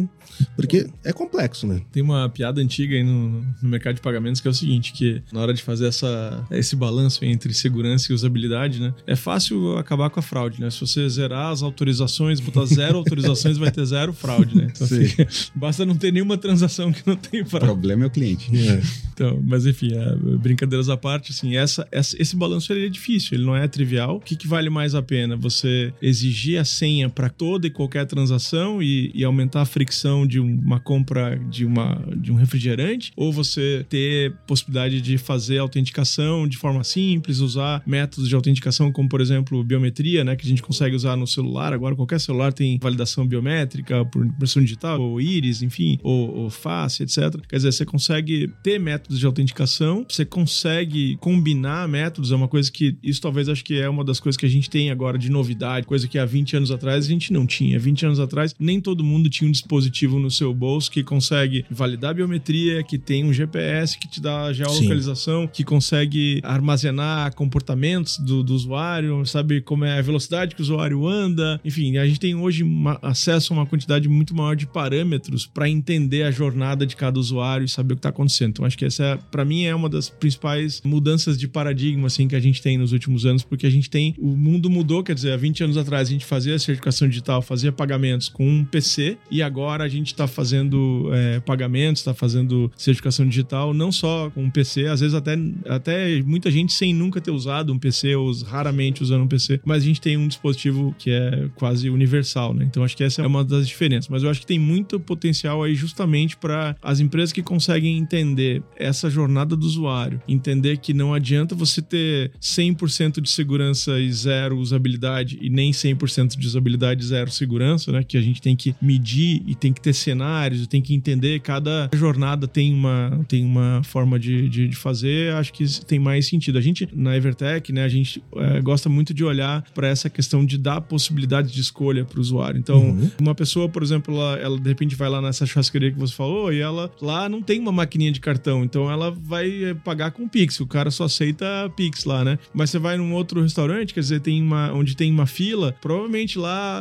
A: porque é complexo, né?
C: Tem uma piada antiga aí no, no mercado de pagamentos que é o seguinte, que na hora de fazer essa, esse balanço entre segurança e usabilidade, né? É fácil acabar com a fraude, né? Se você zerar as autorizações, botar zero autorizações, vai ter zero fraude, né? Então, assim, basta não ter nenhuma transação que não tem fraude.
D: O problema é o cliente.
C: É. Então, mas enfim, é, brincadeiras à parte, assim, essa, essa, esse balanço ele é difícil, ele não é trivial. O que, que vale mais a pena? Você exigir a senha para toda e qualquer transação e, e aumentar a fricção de uma compra de, uma, de um refrigerante? Ou você ter possibilidade de fazer autenticação de forma simples, usar métodos de autenticação como, por exemplo, biometria, né, que a gente consegue usar no celular. Agora, qualquer celular tem validação biométrica por impressão digital, ou íris, enfim, ou, ou face, etc. Quer dizer, você consegue ter métodos de autenticação, você consegue combinar métodos, é uma coisa que isso talvez acho que é uma das coisas que a gente tem agora de novidade, coisa que há 20 anos atrás gente não tinha. 20 anos atrás, nem todo mundo tinha um dispositivo no seu bolso que consegue validar a biometria, que tem um GPS que te dá geolocalização, Sim. que consegue armazenar comportamentos do, do, usuário, sabe como é a velocidade que o usuário anda. Enfim, a gente tem hoje uma, acesso a uma quantidade muito maior de parâmetros para entender a jornada de cada usuário e saber o que está acontecendo. Então, acho que essa, para mim, é uma das principais mudanças de paradigma assim que a gente tem nos últimos anos, porque a gente tem o mundo mudou, quer dizer, há 20 anos atrás a gente fazia certificação digital, fazia pagamentos com um PC e agora a gente está fazendo é, pagamentos, está fazendo certificação digital não só com um PC, às vezes até, até muita gente sem nunca ter usado um PC ou raramente usando um PC, mas a gente tem um dispositivo que é quase universal, né? Então acho que essa é uma das diferenças. Mas eu acho que tem muito potencial aí justamente para as empresas que conseguem entender essa jornada do usuário, entender que não adianta você ter 100% de segurança e zero usabilidade e nem 100% de usabilidade e zero segurança, né? Que a gente tem que medir e tem que ter cenários, tem que entender cada jornada tem uma, tem uma forma de, de, de fazer, acho que tem mais sentido. A gente, na Evertech, né, a gente é, gosta muito de olhar para essa questão de dar possibilidade de escolha para o usuário. Então, uhum. uma pessoa, por exemplo, ela, ela, de repente vai lá nessa churrascaria que você falou e ela lá não tem uma maquininha de cartão, então ela vai é, pagar com Pix. O cara só aceita Pix lá, né? Mas você vai num outro restaurante, quer dizer, tem uma, onde tem uma fila, provavelmente lá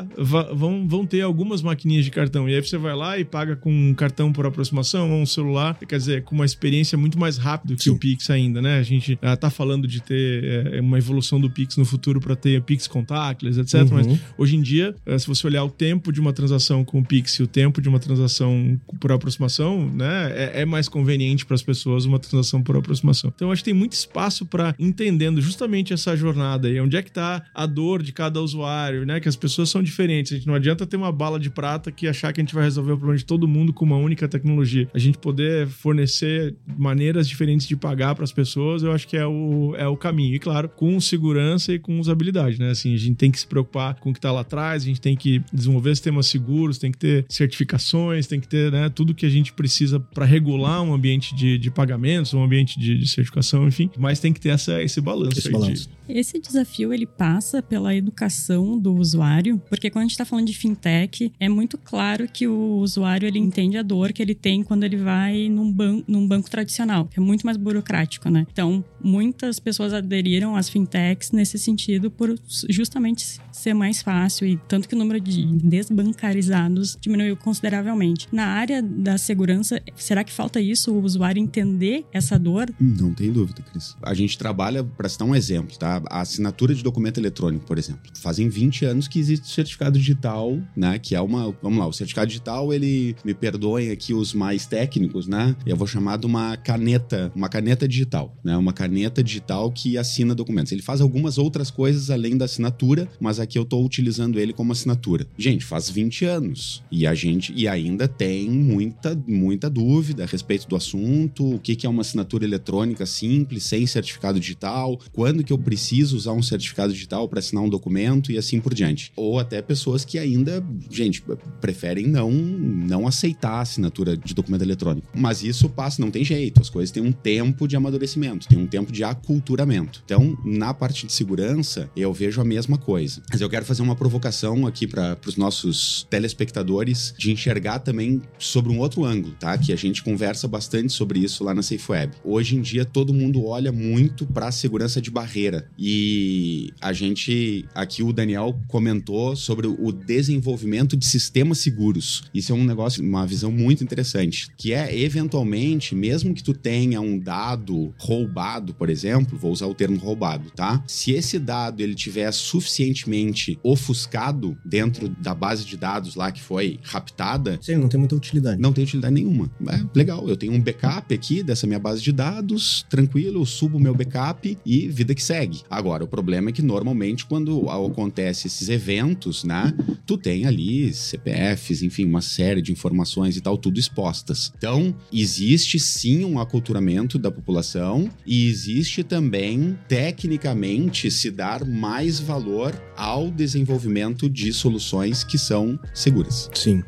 C: vão, vão ter algumas maquininhas de cartão. E aí você vai lá e paga com um cartão por aproximação ou um celular, quer dizer, com uma experiência muito mais rápida que Sim. o Pix ainda, né? A gente uh, tá falando de ter é, uma evolução do Pix no futuro para ter Pix contactless, etc. Uhum. Mas hoje em dia, uh, se você olhar o tempo de uma transação com o Pix e o tempo de uma transação por aproximação, né, é, é mais conveniente para as pessoas uma transação por aproximação. Então, acho que tem muito espaço para entendendo justamente essa jornada aí, onde é que tá a dor de cada usuário, né? Que as pessoas são diferentes. A gente não adianta ter uma bala de prata que achar que a gente vai resolver o problema de todo mundo com uma única tecnologia. A gente poder fornecer maneiras diferentes de pagar para as pessoas, eu acho que é o, é o caminho. E claro, com segurança e com usabilidade, né? Assim, a gente tem que se preocupar com o que está lá atrás, a gente tem que desenvolver sistemas seguros, tem que ter certificações, tem que ter né, tudo que a gente precisa para regular um ambiente de, de pagamentos, um ambiente de, de, certificação, enfim. Mas tem que ter essa, esse balanço.
A: Esse, balanço.
B: De... esse desafio ele passa pela educação do usuário Porque quando a gente está falando de fintech, é muito claro que o usuário ele entende a dor que ele tem quando ele vai num, ban num banco tradicional, que é muito mais burocrático, né? Então, muitas pessoas aderiram às fintechs nesse sentido por justamente ser mais fácil e tanto que o número de desbancarizados diminuiu consideravelmente. Na área da segurança, será que falta isso, o usuário entender essa dor?
D: Não tem dúvida, Cris. A gente trabalha, para citar um exemplo, tá? A assinatura de documento eletrônico, por exemplo. Fazem 20 anos que existe o certificado digital, né? Que é uma. Vamos lá, o certificado digital, ele. Me perdoem aqui os mais técnicos, né? Eu vou chamar de uma caneta, uma caneta digital, né? Uma caneta digital que assina documentos. Ele faz algumas outras coisas além da assinatura, mas aqui eu tô utilizando ele como assinatura. Gente, faz 20 anos. E a gente. E ainda tem muita, muita dúvida a respeito do assunto, o que, que é uma assinatura eletrônica simples, sem certificado digital, quando que eu preciso usar um certificado digital para assinar um documento e assim por diante. Ou até pessoas que ainda, gente, preferem não, não aceitar a assinatura de documento eletrônico. Mas isso passa, não tem jeito, as coisas têm um tempo de amadurecimento, tem um tempo de aculturamento. Então, na parte de segurança, eu vejo a mesma coisa. Mas eu quero fazer uma provocação aqui para os nossos telespectadores de enxergar também sobre um outro ângulo, tá? Que a gente conversa bastante sobre isso lá na SafeWeb. Hoje em dia, todo mundo olha muito para a segurança de barreira. E a gente, aqui o Daniel comentou sobre o desenvolvimento de sistemas seguros. Isso é um negócio, uma visão muito interessante, que é eventualmente, mesmo que tu tenha um dado roubado, por exemplo, vou usar o termo roubado, tá? Se esse dado ele tiver suficientemente ofuscado dentro da base de dados lá que foi raptada,
A: Sim, não tem muita utilidade.
D: não tem utilidade nenhuma. É legal, eu tenho um backup aqui dessa minha base de dados, tranquilo, eu subo o meu backup e vida que segue. Agora, o problema é que normalmente quando acontece esses eventos, né, tu tem ali CPFs, enfim, uma série de informações e tal, tudo expostas. Então, existe sim um aculturamento da população e existe também, tecnicamente, se dar mais valor ao desenvolvimento de soluções que são seguras.
A: Sim.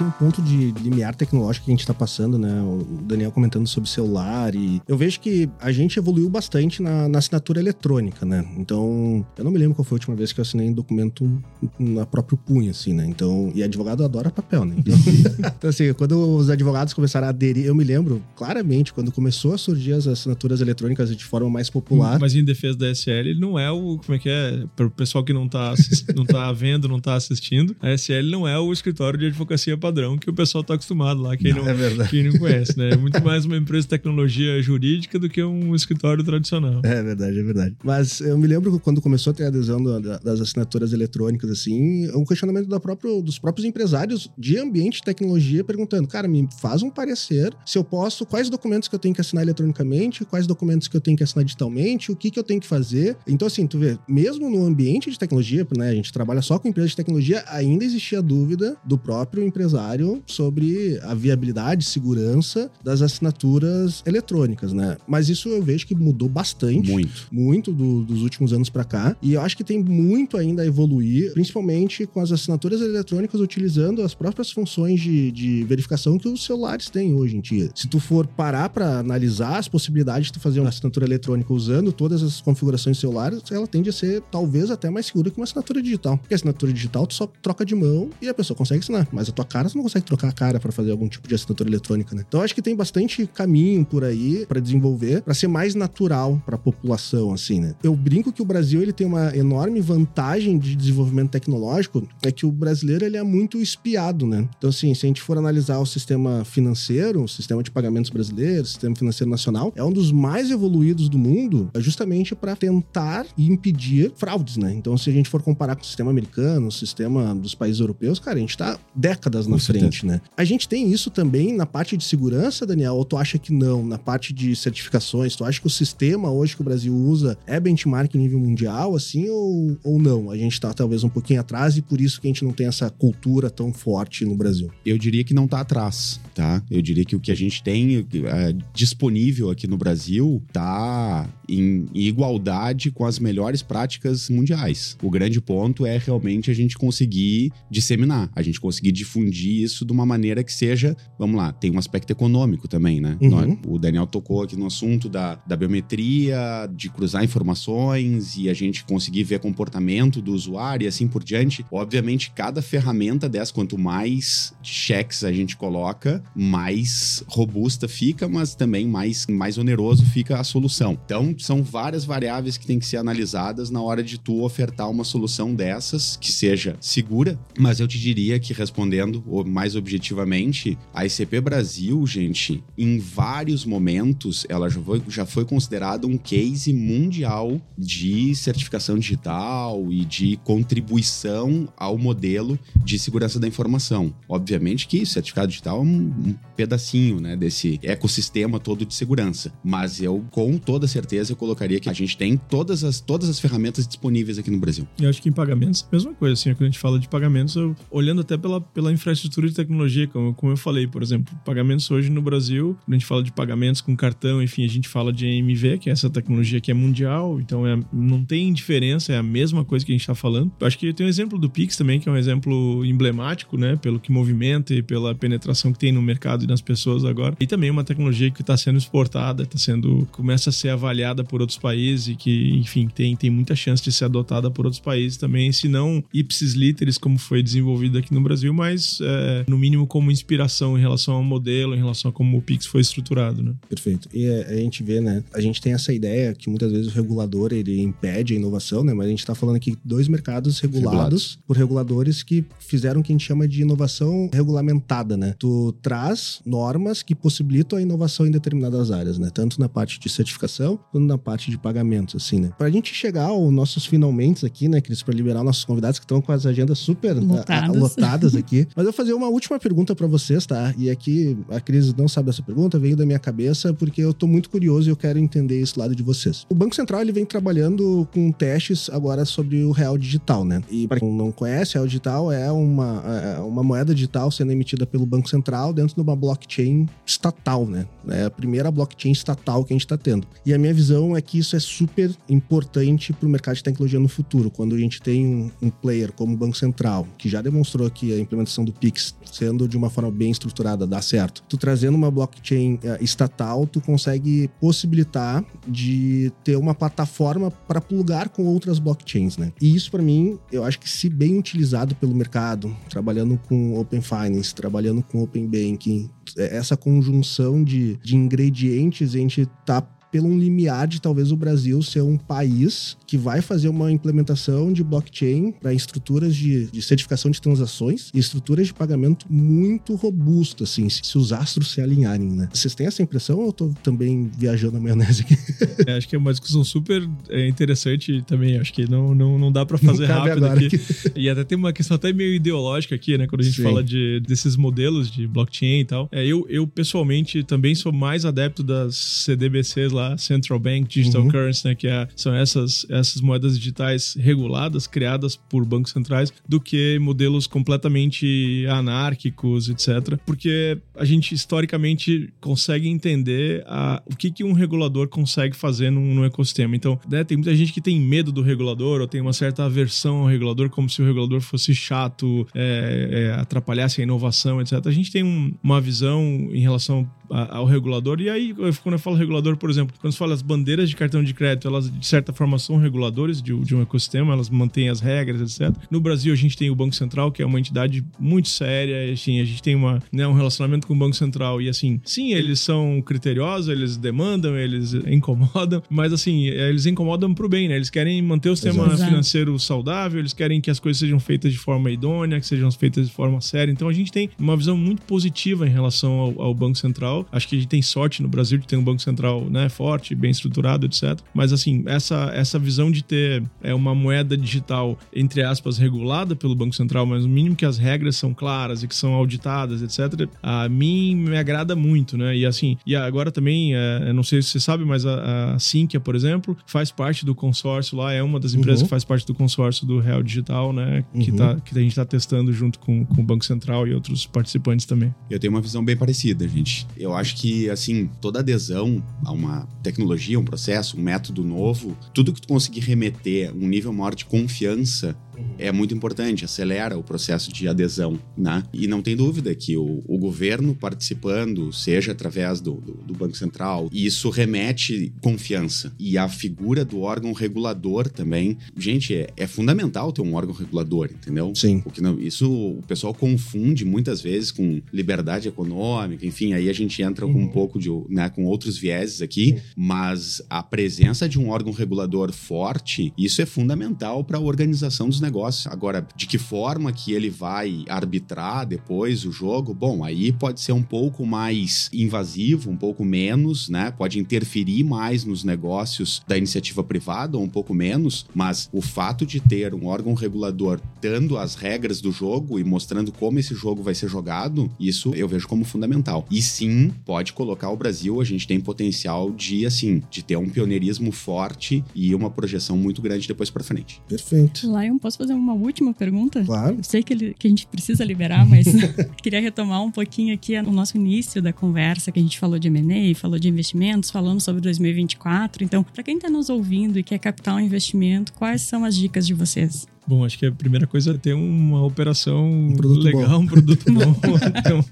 A: Tem um ponto de limiar tecnológico que a gente tá passando, né? O Daniel comentando sobre celular e eu vejo que a gente evoluiu bastante na, na assinatura eletrônica, né? Então, eu não me lembro qual foi a última vez que eu assinei um documento na próprio punho, assim, né? Então, e advogado adora papel, né? Então, então, assim, quando os advogados começaram a aderir, eu me lembro claramente quando começou a surgir as assinaturas eletrônicas de forma mais popular.
C: Mas em defesa da SL, ele não é o. Como é que é? Para o pessoal que não tá, assis- não tá vendo, não tá assistindo, a SL não é o escritório de advocacia padrão que o pessoal tá acostumado lá. Quem não,
A: é verdade.
C: quem não conhece, né? É muito mais uma empresa de tecnologia jurídica do que um escritório tradicional.
A: É verdade, é verdade. Mas eu me lembro que quando começou a ter a adesão da- da- das assinaturas eletrônicas, assim, um questionamento da próprio, dos próprios empresários de ambiente de tecnologia perguntando, cara, me faz um parecer se eu posso, quais documentos que eu tenho que assinar eletronicamente, quais documentos que eu tenho que assinar digitalmente, o que que eu tenho que fazer. Então, assim, tu vê, mesmo no ambiente de tecnologia, né, a gente trabalha só com empresas de tecnologia, ainda existia dúvida do próprio empresário sobre a viabilidade, segurança das assinaturas eletrônicas, né? Mas isso eu vejo que mudou bastante
D: Muito.
A: muito do- dos últimos anos pra cá. E eu acho que tem muito ainda a evoluir, principalmente com as assinaturas eletrônicas utilizando as próprias funções de, de verificação que os celulares têm hoje em dia. Se tu for parar pra analisar as possibilidades de tu fazer uma assinatura eletrônica usando todas as configurações celulares, ela tende a ser talvez até mais segura que uma assinatura digital. Porque a assinatura digital tu só troca de mão e a pessoa consegue assinar, mas a tua cara tu não consegue trocar a cara pra fazer algum tipo de assinatura eletrônica, né? Então acho que tem bastante caminho por aí pra desenvolver, pra ser mais natural pra população, assim, né? Eu brinco que o Brasil ele tem uma enorme vantagem de desenvolvimento tecnológico, é que o brasileiro ele é muito espiado, né? Então assim, se a gente for analisar o sistema financeiro, o sistema de pagamentos brasileiro, o sistema financeiro nacional, é um dos mais evoluídos do mundo, é justamente pra tentar impedir fraudes, né? Então se a gente for comparar com o sistema americano, o sistema dos países europeus, cara, a gente tá décadas na
D: Com certeza.
A: frente, né? A gente tem isso também na parte de segurança, Daniel, ou tu acha que não? Na parte de certificações, tu acha que o sistema hoje que o Brasil usa é benchmark em nível mundial, assim, ou, ou não? A gente tá talvez um pouquinho atrás e por isso que a gente não tem essa cultura tão forte no Brasil.
D: Eu diria que não tá atrás, tá? Eu diria que o que a gente tem é, disponível aqui no Brasil tá em igualdade com as melhores práticas mundiais. O grande ponto é realmente a gente conseguir disseminar, a gente conseguir difundir isso de uma maneira que seja, vamos lá, tem um aspecto econômico também, né?
A: Uhum.
D: O Daniel tocou aqui no assunto da, da biometria, de cruzar informações e a gente conseguir ver comportamento do usuário e assim por diante. Obviamente, cada ferramenta dessa, quanto mais checks a gente coloca, mais robusta fica, mas também mais, mais oneroso fica a solução. Então, são várias variáveis que têm que ser analisadas na hora de tu ofertar uma solução dessas que seja segura, mas eu te diria que respondendo mais objetivamente, a ICP Brasil, gente, em vários momentos, ela já foi, já foi considerada um case mundial de certificação digital e de contribuição ao modelo de segurança da informação. Obviamente que certificado digital é um, um pedacinho né, desse ecossistema todo de segurança, mas eu com toda certeza eu colocaria que a gente tem todas as, todas as ferramentas disponíveis aqui no Brasil.
C: Eu acho que em pagamentos, a mesma coisa, assim, quando a gente fala de pagamentos, eu, olhando até pela, pela infraestrutura de tecnologia, como, como eu falei, por exemplo, pagamentos hoje no Brasil, quando a gente fala de pagamentos com cartão, enfim, a gente fala de EMV, que é essa tecnologia que é mundial, então é, não tem diferença, é a mesma coisa que a gente está falando. Eu acho que tem o um exemplo do Pix também, que é um exemplo emblemático, né, pelo que movimenta e pela penetração que tem no mercado e nas pessoas agora. E também uma tecnologia que está sendo exportada, está sendo, começa a ser avaliada por outros países e que, enfim, tem, tem muita chance de ser adotada por outros países também, se não ipsis literis, como foi desenvolvido aqui no Brasil, mas é, no mínimo como inspiração em relação ao modelo, em relação a como o Pix foi estruturado, né?
A: Perfeito. E a gente vê, né? A gente tem essa ideia que muitas vezes o regulador ele impede a inovação, né? Mas a gente está falando aqui de dois mercados regulados, regulados, por reguladores que fizeram o que a gente chama de inovação regulamentada, né? Tu traz normas que possibilitam a inovação em determinadas áreas, né? Tanto na parte de certificação quanto na parte de pagamentos, assim, né? Pra gente chegar aos nossos finalmente aqui, né, Cris, para liberar nossos convidados que estão com as agendas super lotadas, a, a, lotadas aqui. Mas eu vou fazer uma última pergunta para vocês, tá? E aqui a Cris não sabe dessa pergunta, veio da minha cabeça porque eu tô muito curioso e eu quero entender esse lado de vocês. O Banco Central ele vem trabalhando com testes agora sobre o real digital, né? E para quem não conhece, o real digital é uma, é uma moeda digital sendo emitida pelo Banco Central dentro de uma blockchain estatal, né? É a primeira blockchain estatal que a gente está tendo. E a minha visão é que isso é super importante para o mercado de tecnologia no futuro, quando a gente tem um, um player como o Banco Central, que já demonstrou que a implementação do Pix, sendo de uma forma bem estruturada, dá certo. Tu trazendo uma blockchain uh, estatal, tu consegue possibilitar de ter uma plataforma para plugar com outras blockchains, né? E isso para mim, eu acho que se bem utilizado pelo mercado, trabalhando com Open Finance, trabalhando com Open Banking, essa conjunção de, de ingredientes, a gente tá pelo um limiar de talvez o Brasil ser um país que vai fazer uma implementação de blockchain para estruturas de, de, certificação de transações e estruturas de pagamento muito robusto, assim, se, se, os astros se alinharem, né? Vocês têm essa impressão ou eu tô também viajando a maionese aqui?
C: É, acho que é uma discussão super é, interessante também. Acho que não, não, não dá para fazer rápido aqui. aqui. E até tem uma questão até meio ideológica aqui, né? Quando a gente Sim. fala de, desses modelos de blockchain e tal. É, eu, eu, pessoalmente, também sou mais adepto das CDBCs lá lá, Central Bank Digital uhum. Currency, né, que é, são essas, essas moedas digitais reguladas, criadas por bancos centrais, do que modelos completamente anárquicos, etc. Porque a gente historicamente consegue entender a, o que, que um regulador consegue fazer num, num ecossistema. Então, né, tem muita gente que tem medo do regulador ou tem uma certa aversão ao regulador, como se o regulador fosse chato, é, é, atrapalhasse a inovação, etc. A gente tem um, uma visão em relação ao regulador. E aí, quando eu falo regulador, por exemplo, quando se fala as bandeiras de cartão de crédito, elas de certa forma são reguladores de, de um ecossistema, elas mantêm as regras, etc. No Brasil, a gente tem o Banco Central, que é uma entidade muito séria, assim, a gente tem uma, né, um relacionamento com o Banco Central e assim, sim, eles são criteriosos, eles demandam, eles incomodam, mas assim, eles incomodam pro bem, né? Eles querem manter o sistema Exato. financeiro saudável, eles querem que as coisas sejam feitas de forma idônea, que sejam feitas de forma séria. Então a gente tem uma visão muito positiva em relação ao, ao Banco Central. Acho que a gente tem sorte no Brasil de ter um Banco Central, né, forte bem estruturado, etc. Mas assim, essa, essa visão de ter é, uma moeda digital, entre aspas, regulada pelo Banco Central, mas no mínimo que as regras são claras e que são auditadas, etc., a mim me agrada muito, né? E assim, e agora também, é, não sei se você sabe, mas a, a Sinqia, por exemplo, faz parte do consórcio lá, é uma das empresas uhum. que faz parte do consórcio do Real Digital, né? Que, uhum. tá, que a gente está testando junto com, com o Banco Central e outros participantes também.
D: Eu tenho uma visão bem parecida, gente. Eu acho que, assim, toda adesão a uma tecnologia, um processo, um método novo, tudo que tu conseguir remeter um nível maior de confiança é muito importante, acelera o processo de adesão, né? E não tem dúvida que o, o governo participando, seja através do, do, do, Banco Central, isso remete confiança. E a figura do órgão regulador também, gente, é, é fundamental ter um órgão regulador, entendeu?
A: Sim.
D: Porque não, isso o pessoal confunde muitas vezes com liberdade econômica, enfim, aí a gente entra uhum. com um pouco de, né, com outros vieses aqui, uhum. mas a presença de um órgão regulador forte, isso é fundamental para a organização dos negócios. Agora, de que forma que ele vai arbitrar depois o jogo? Bom, aí pode ser um pouco mais invasivo, um pouco menos, né? Pode interferir mais nos negócios da iniciativa privada ou um pouco menos, mas o fato de ter um órgão regulador dando as regras do jogo e mostrando como esse jogo vai ser jogado, isso eu vejo como fundamental. E sim, pode colocar o Brasil, a gente tem potencial de assim, de ter um pioneirismo forte e uma projeção muito grande depois para frente.
A: Perfeito.
B: Lion, posso fazer uma última pergunta?
A: Claro.
B: Eu sei que, ele, que a gente precisa liberar, mas queria retomar um pouquinho aqui o nosso início da conversa, que a gente falou de M&A, falou de investimentos, falamos sobre 2024. Então, para quem está nos ouvindo e quer captar um investimento, quais são as dicas de vocês?
C: Bom, acho que a primeira coisa é ter uma operação
A: um
C: legal,
A: bom.
C: um produto bom. então,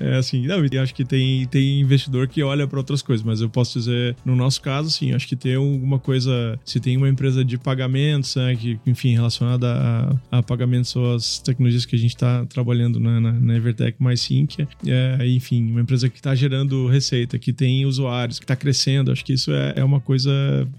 C: é assim, não, acho que tem, tem investidor que olha para outras coisas, mas eu posso dizer, no nosso caso, sim, acho que ter alguma coisa, se tem uma empresa de pagamentos, né, que, enfim, relacionada a, a pagamentos ou as tecnologias que a gente está trabalhando na, na, na Evertech mais sim, que é, enfim, uma empresa que está gerando receita, que tem usuários, que está crescendo, acho que isso é, é uma coisa,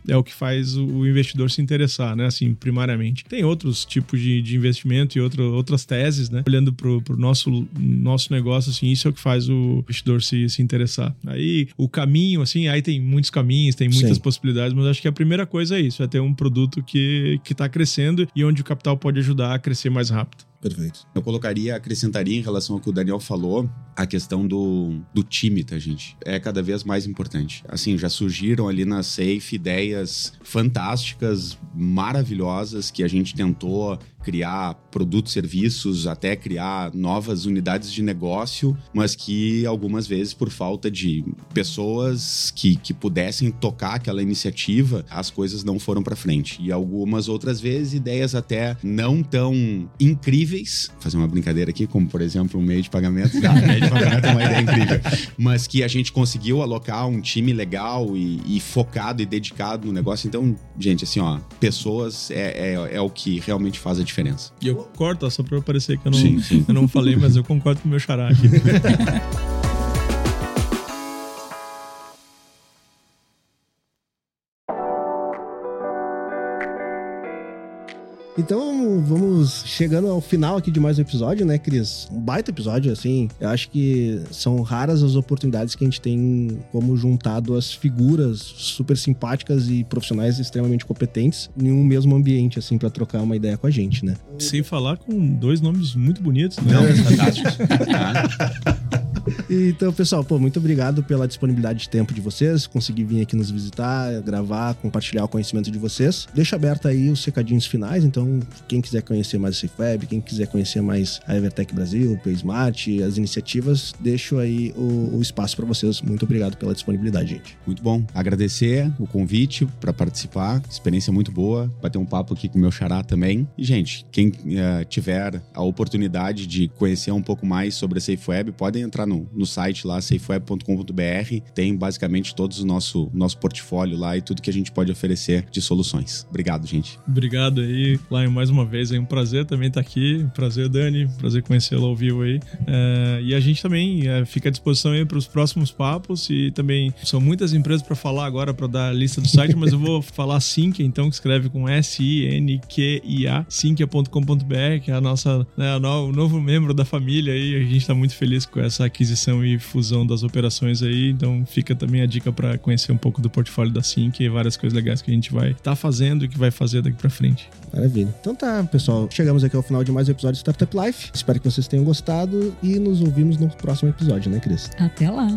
C: é o que faz o investidor se interessar, né, assim, primariamente. Tem outros tipos de, de investimento e outro, outras teses, né? Olhando pro, pro nosso, nosso negócio, assim, isso é o que faz o investidor se, se interessar. Aí o caminho, assim, aí tem muitos caminhos, tem muitas Sim. possibilidades, mas acho que a primeira coisa é isso, é ter um produto que, que tá crescendo e onde o capital pode ajudar a crescer mais rápido.
A: Perfeito.
D: Eu colocaria, acrescentaria em relação ao que o Daniel falou, a questão do, do time, tá, gente? É cada vez mais importante. Assim, já surgiram ali na Safe ideias fantásticas, maravilhosas, que a gente tentou criar produtos, serviços, até criar novas unidades de negócio, mas que algumas vezes, por falta de pessoas que, que pudessem tocar aquela iniciativa, as coisas não foram para frente. E algumas outras vezes, ideias até não tão incríveis, Fazer uma brincadeira aqui, como por exemplo, um meio de pagamento. Não, meio de pagamento é uma ideia incrível. Mas que a gente conseguiu alocar um time legal e, e focado e dedicado no negócio. Então, gente, assim, ó, pessoas é, é, é o que realmente faz a diferença diferença.
C: E eu corto, só pra parecer que eu não, sim, sim. Eu não falei, mas eu concordo com o meu xará aqui.
A: Então, vamos chegando ao final aqui de mais um episódio, né, Cris? Um baita episódio, assim. Eu acho que são raras as oportunidades que a gente tem como juntar duas figuras super simpáticas e profissionais extremamente competentes em um mesmo ambiente, assim, para trocar uma ideia com a gente, né?
C: Sem falar com dois nomes muito bonitos, né?
D: Não, fantásticos.
A: então, pessoal, pô, muito obrigado pela disponibilidade de tempo de vocês, conseguir vir aqui nos visitar, gravar, compartilhar o conhecimento de vocês. Deixa aberto aí os secadinhos finais, então quem quiser conhecer mais a SafeWeb, quem quiser conhecer mais a Evertech Brasil, o PaySmart, as iniciativas, deixo aí o, o espaço para vocês. Muito obrigado pela disponibilidade, gente.
D: Muito bom. Agradecer o convite para participar. Experiência muito boa. Bater um papo aqui com o meu xará também. E, gente, quem uh, tiver a oportunidade de conhecer um pouco mais sobre a SafeWeb, podem entrar no, no site lá, safeweb.com.br. Tem basicamente todo o nosso, nosso portfólio lá e tudo que a gente pode oferecer de soluções. Obrigado, gente.
C: Obrigado aí. Lion, mais uma vez. É um prazer também estar aqui. Prazer, Dani. Prazer conhecê-lo ao vivo aí. É, e a gente também é, fica à disposição aí para os próximos papos. E também são muitas empresas para falar agora, para dar a lista do site, mas eu vou falar Sinqia, então, que escreve com S-I-N-Q-I-A, sinqia.com.br, que é a nossa, né, o novo membro da família aí. A gente está muito feliz com essa aquisição e fusão das operações aí. Então, fica também a dica para conhecer um pouco do portfólio da Sinqia e várias coisas legais que a gente vai estar tá fazendo e que vai fazer daqui para frente.
A: Maravilha. Então tá, pessoal. Chegamos aqui ao final de mais um episódio de Startup Life. Espero que vocês tenham gostado e nos ouvimos no próximo episódio, né, Cris?
B: Até lá.